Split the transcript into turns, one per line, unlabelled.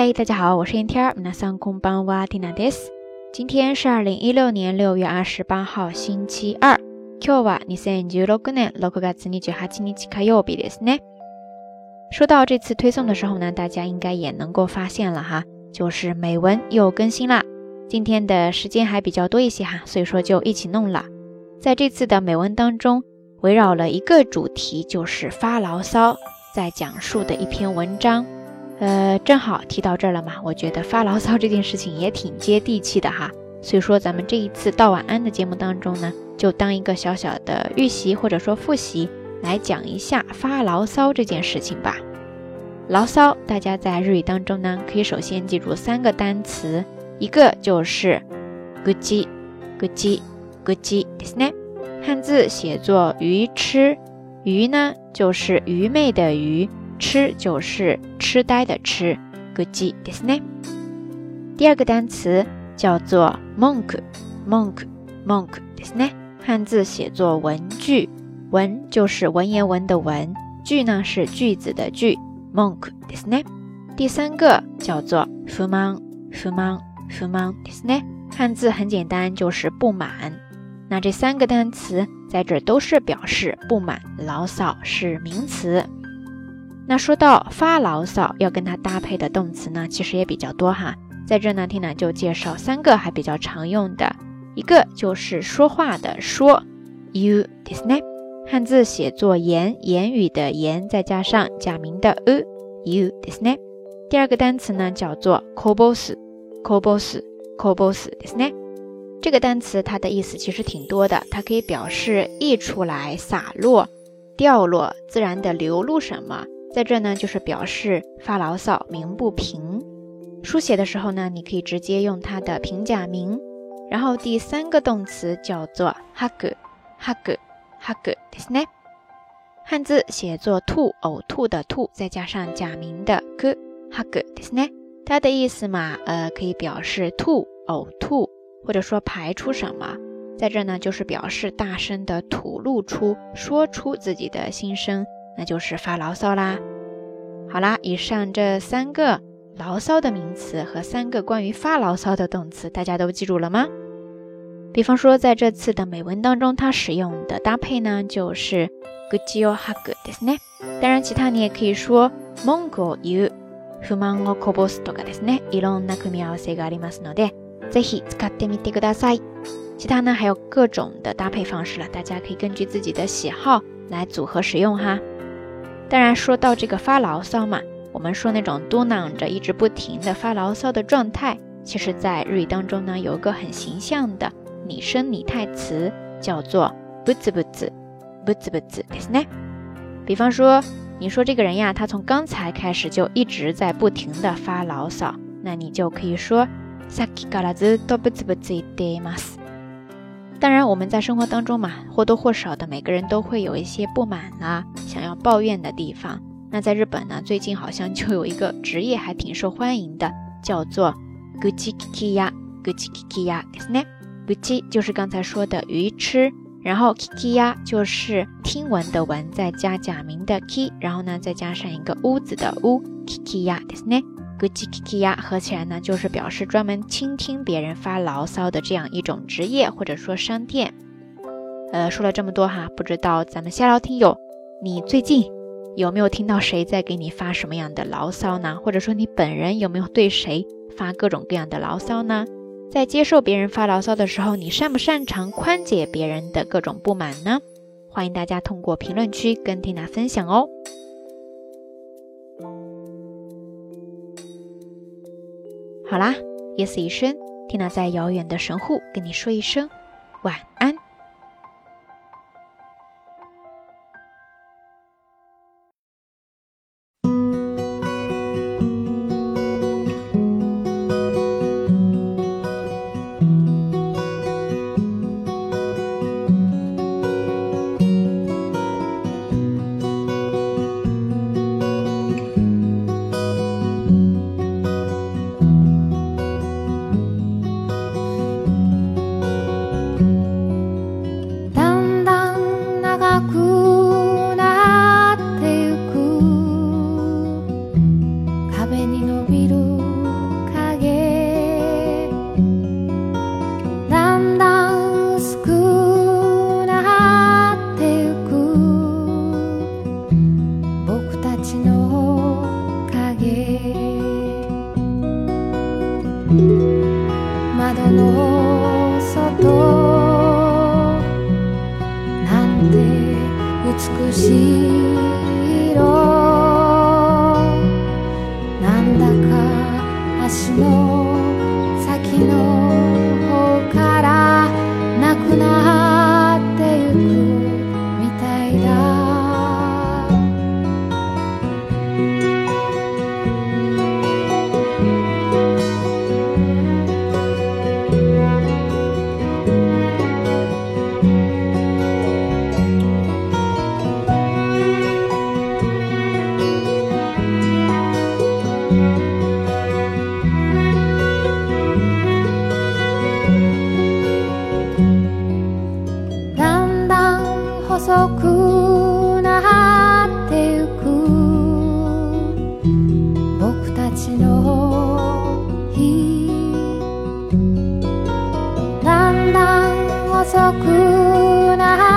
嗨，大家好，我是天天儿。那上空邦瓦蒂娜です。今天是二零一六年六月二十八号，星期二。今日は二千十六年六月二十八日火曜日ですね。说到这次推送的时候呢，大家应该也能够发现了哈，就是美文又更新啦。今天的时间还比较多一些哈，所以说就一起弄了。在这次的美文当中，围绕了一个主题，就是发牢骚，在讲述的一篇文章。 呃，正好提到这儿了嘛，我觉得发牢骚这件事情也挺接地气的哈。所以说，咱们这一次道晚安的节目当中呢，就当一个小小的预习或者说复习，来讲一下发牢骚这件事情吧。牢骚，大家在日语当中呢，可以首先记住三个单词，一个就是“咕叽咕叽咕叽”，ですね。汉字写作愚痴，愚呢就是愚昧的愚。 痴就是痴呆的痴，good ですね。第二个单词叫做 monk，monk，monk ですね。汉字写作文句，文就是文言文的文，句呢是句子的句，monk ですね。第三个叫做不満，不満，不満ですね。汉字很简单，就是不满。那这三个单词在这都是表示不满、牢骚，是名词。 那说到发牢骚，要跟它搭配的动词呢，其实也比较多哈。在这呢，听呢就介绍三个还比较常用的，一个就是说话的说，you this ne，汉字写作言，言语的言，再加上假名的 u，you this ne。第二个单词呢叫做 kobos，kobos，kobos this ne。这个单词它的意思其实挺多的，它可以表示溢出来、洒落、掉落、自然的流露什么。在这呢，就是表示发牢骚、鸣不平。书写的时候呢，你可以直接用它的平假名。然后第三个动词叫做哈个哈个哈个，ですね。汉字写作吐、呕吐的吐，再加上假名的个哈个，ですね。它的意思嘛，呃，可以表示吐、呕吐，或者说排出什么。在这呢，就是表示大声的吐露出、说出自己的心声。 那就是发牢骚啦。好啦，以上这三个牢骚的名词和三个关于发牢骚的动词，大家都记住了吗？比方说，在这次的美文当中，它使用的搭配呢，就是 gujiyo haku ですね。当然，其他你也可以说 monko you 不満をこぼすとかですね。いろんな組み合わせがありますので、ぜひ使ってみてください。其他呢，还有各种的搭配方式了，大家可以根据自己的喜好来组合使用哈。 当然，说到这个发牢骚嘛，我们说那种嘟囔着一直不停的发牢骚的状态，其实，在日语当中呢，有一个很形象的拟声拟态词，叫做不滋不滋，不滋不滋，ですね。比方说，你说这个人呀，他从刚才开始就一直在不停的发牢骚，那你就可以说さっきからずっと不滋不滋言っています。 当然，我们在生活当中嘛，或多或少的每个人都会有一些不满啊，想要抱怨的地方。那在日本呢，最近好像就有一个职业还挺受欢迎的，叫做 gucci kiya，gucci kiya，ですね。gucci 就是刚才说的鱼吃，然后 kiya 就是听闻的闻，再加假名的 ki，然后呢再加上一个屋子的屋，kiya，ですね。 g u c k i k i a 合起来呢，就是表示专门倾听别人发牢骚的这样一种职业或者说商店。呃，说了这么多哈，不知道咱们下聊听友，你最近有没有听到谁在给你发什么样的牢骚呢？或者说你本人有没有对谁发各种各样的牢骚呢？在接受别人发牢骚的时候，你擅不擅长宽解别人的各种不满呢？欢迎大家通过评论区跟缇娜分享哦。好啦，夜色已深，缇娜在遥远的神户跟你说一声晚安。
少しぼくなってゆく。僕たちの日。だんだん遅くなって